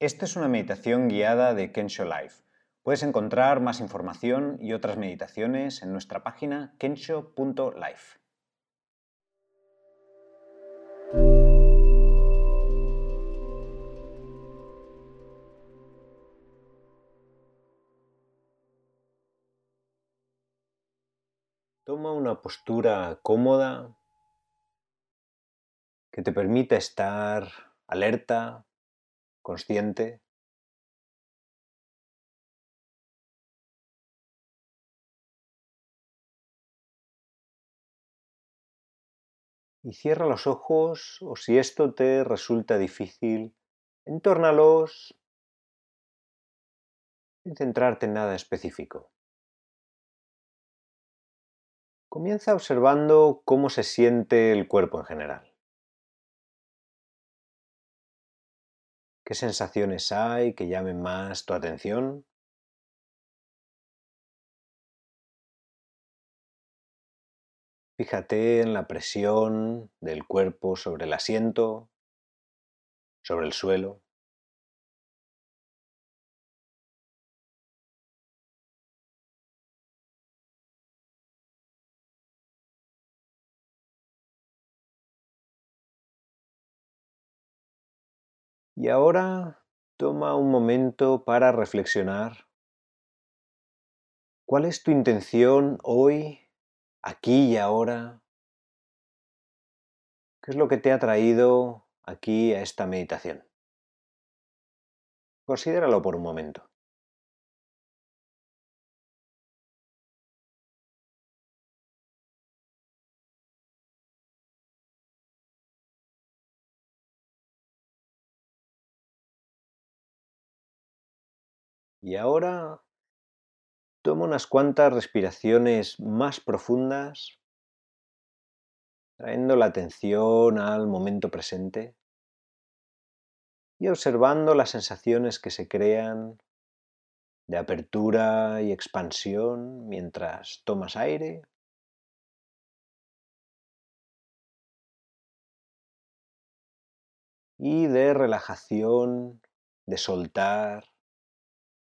Esta es una meditación guiada de Kensho Life. Puedes encontrar más información y otras meditaciones en nuestra página kensho.life. Toma una postura cómoda que te permita estar alerta, consciente. Y cierra los ojos o si esto te resulta difícil, entórnalos sin centrarte en nada específico. Comienza observando cómo se siente el cuerpo en general. ¿Qué sensaciones hay que llamen más tu atención? Fíjate en la presión del cuerpo sobre el asiento, sobre el suelo. Y ahora toma un momento para reflexionar. ¿Cuál es tu intención hoy, aquí y ahora? ¿Qué es lo que te ha traído aquí a esta meditación? Considéralo por un momento. Y ahora toma unas cuantas respiraciones más profundas, trayendo la atención al momento presente y observando las sensaciones que se crean de apertura y expansión mientras tomas aire. Y de relajación, de soltar,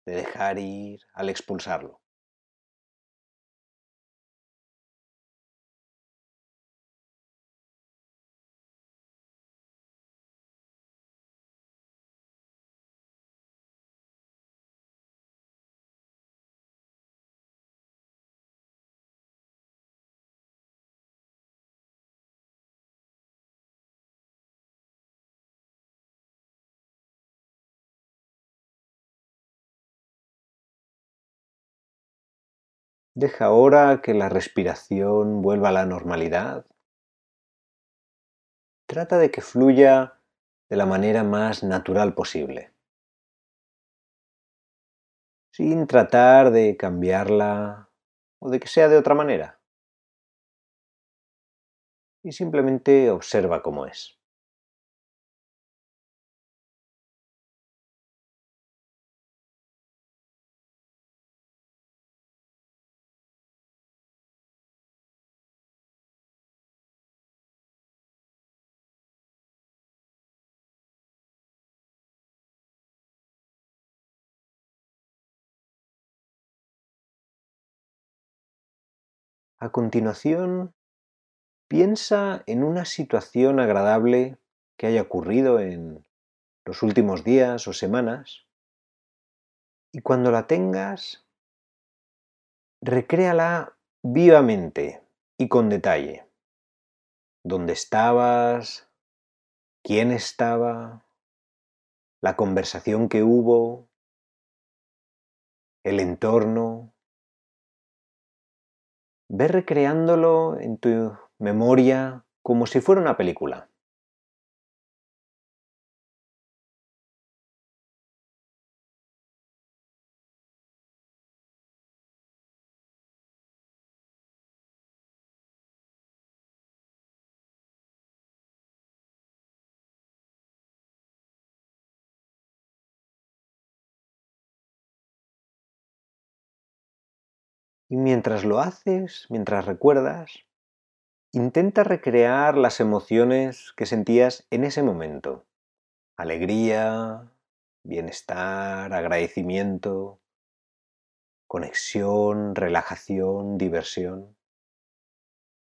de dejar ir al expulsarlo. Deja ahora que la respiración vuelva a la normalidad. Trata de que fluya de la manera más natural posible, sin tratar de cambiarla o de que sea de otra manera. Y simplemente observa cómo es. A continuación, piensa en una situación agradable que haya ocurrido en los últimos días o semanas y cuando la tengas, recréala vivamente y con detalle. ¿Dónde estabas? ¿Quién estaba? ¿La conversación que hubo? ¿El entorno? Ve recreándolo en tu memoria como si fuera una película. Y mientras lo haces, mientras recuerdas, intenta recrear las emociones que sentías en ese momento. Alegría, bienestar, agradecimiento, conexión, relajación, diversión.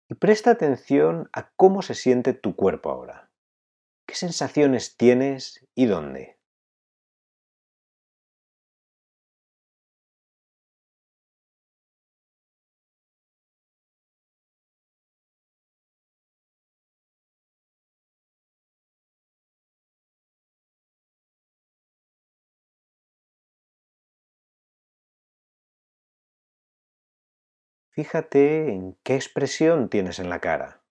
Y presta atención a cómo se siente tu cuerpo ahora. ¿Qué sensaciones tienes y dónde? Fíjate en qué expresión tienes en la cara.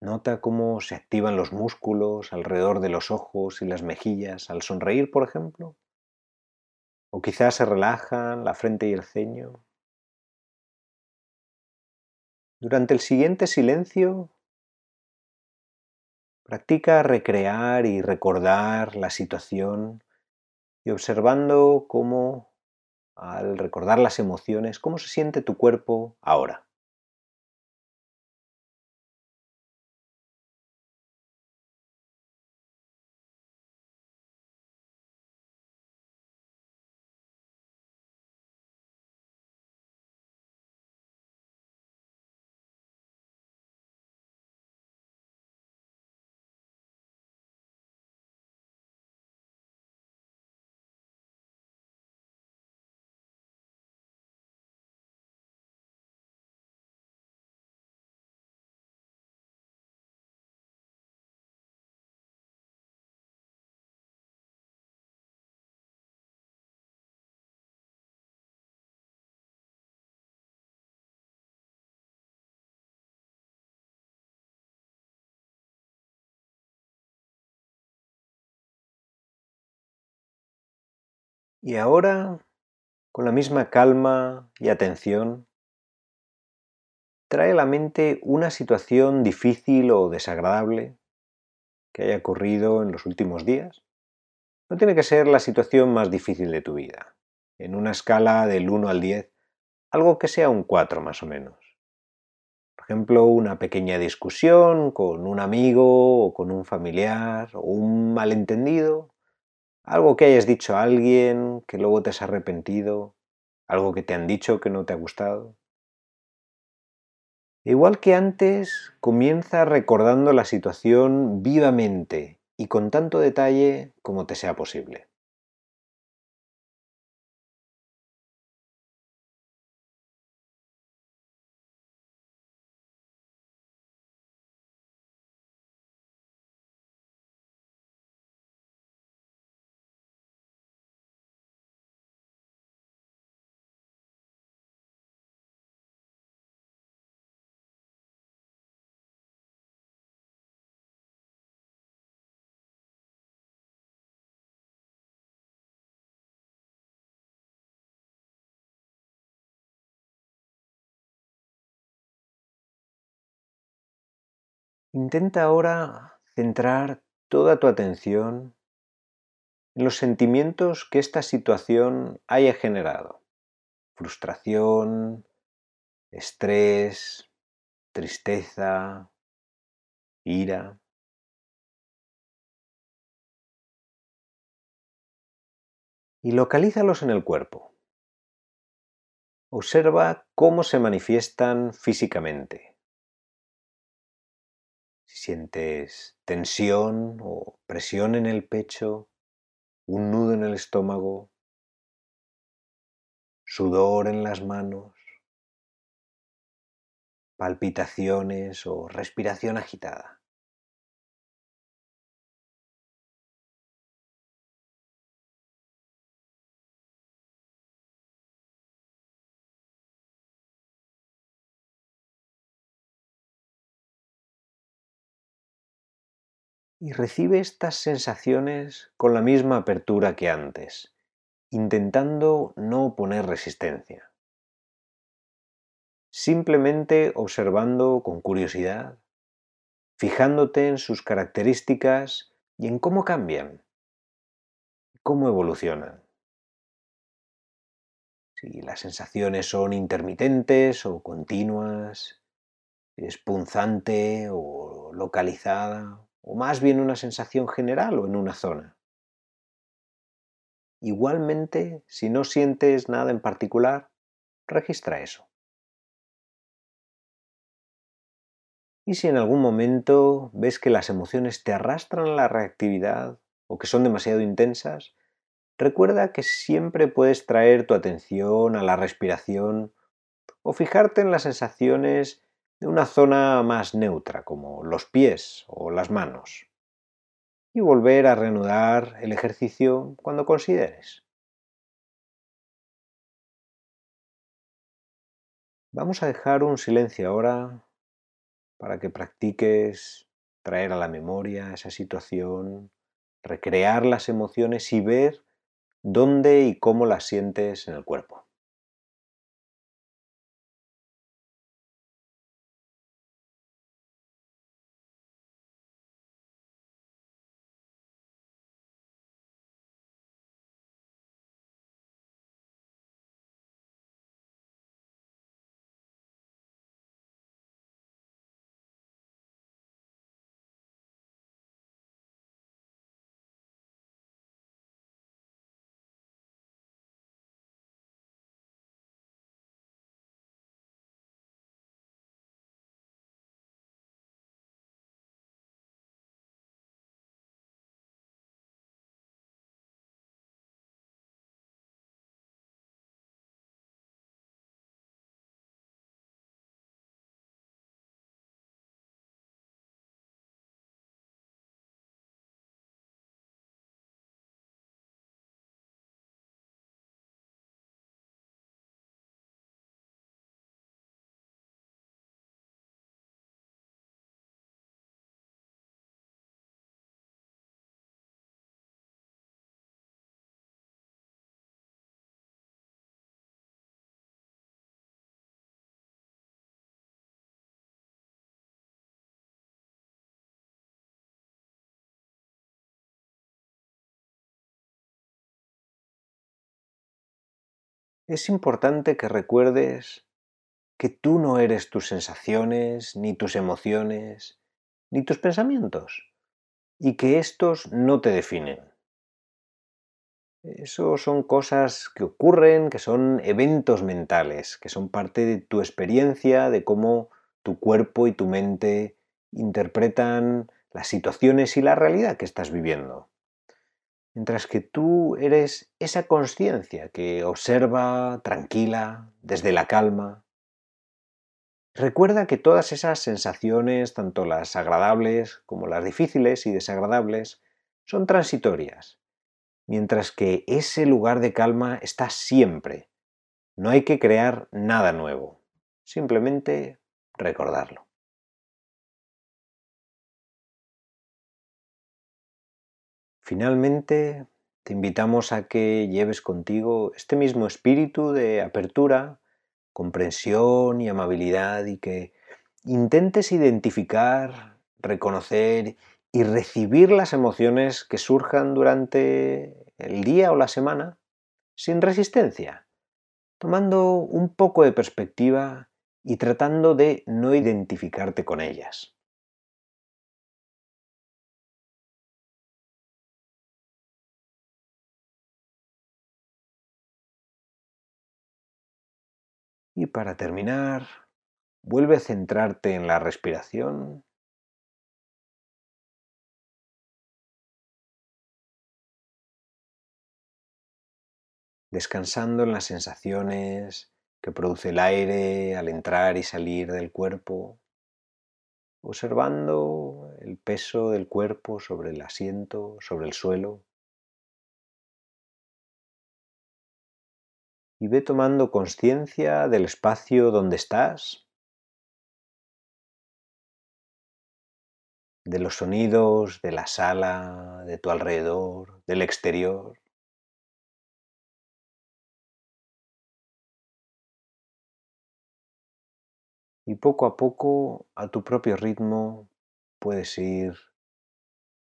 Nota cómo se activan los músculos alrededor de los ojos y las mejillas al sonreír, por ejemplo. O quizás se relajan la frente y el ceño. Durante el siguiente silencio, practica recrear y recordar la situación y observando cómo al recordar las emociones, cómo se siente tu cuerpo ahora. Y ahora, con la misma calma y atención, trae a la mente una situación difícil o desagradable que haya ocurrido en los últimos días. No tiene que ser la situación más difícil de tu vida. En una escala del 1 al 10, algo que sea un 4 más o menos. Por ejemplo, una pequeña discusión con un amigo o con un familiar o un malentendido algo que hayas dicho a alguien que luego te has arrepentido, algo que te han dicho que no te ha gustado. Igual que antes, comienza recordando la situación vivamente y con tanto detalle como te sea posible. Intenta ahora centrar toda tu atención en los sentimientos que esta situación haya generado. Frustración, estrés, tristeza, ira. Y localízalos en el cuerpo. Observa cómo se manifiestan físicamente si sientes tensión o presión en el pecho, un nudo en el estómago, sudor en las manos, palpitaciones o respiración agitada. Y recibe estas sensaciones con la misma apertura que antes, intentando no poner resistencia. Simplemente observando con curiosidad, fijándote en sus características y en cómo cambian, cómo evolucionan. Si las sensaciones son intermitentes o continuas, es punzante o localizada o más bien una sensación general o en una zona. Igualmente, si no sientes nada en particular, registra eso. Y si en algún momento ves que las emociones te arrastran a la reactividad o que son demasiado intensas, recuerda que siempre puedes traer tu atención a la respiración o fijarte en las sensaciones de una zona más neutra, como los pies o las manos, y volver a reanudar el ejercicio cuando consideres. Vamos a dejar un silencio ahora para que practiques traer a la memoria esa situación, recrear las emociones y ver dónde y cómo las sientes en el cuerpo. Es importante que recuerdes que tú no eres tus sensaciones, ni tus emociones, ni tus pensamientos, y que estos no te definen. Eso son cosas que ocurren, que son eventos mentales, que son parte de tu experiencia, de cómo tu cuerpo y tu mente interpretan las situaciones y la realidad que estás viviendo mientras que tú eres esa conciencia que observa tranquila, desde la calma. Recuerda que todas esas sensaciones, tanto las agradables como las difíciles y desagradables, son transitorias, mientras que ese lugar de calma está siempre. No hay que crear nada nuevo, simplemente recordarlo. Finalmente, te invitamos a que lleves contigo este mismo espíritu de apertura, comprensión y amabilidad y que intentes identificar, reconocer y recibir las emociones que surjan durante el día o la semana sin resistencia, tomando un poco de perspectiva y tratando de no identificarte con ellas. Y para terminar, vuelve a centrarte en la respiración. Descansando en las sensaciones que produce el aire al entrar y salir del cuerpo, observando el peso del cuerpo sobre el asiento, sobre el suelo. Y ve tomando conciencia del espacio donde estás, de los sonidos de la sala, de tu alrededor, del exterior. Y poco a poco, a tu propio ritmo, puedes ir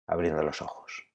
abriendo los ojos.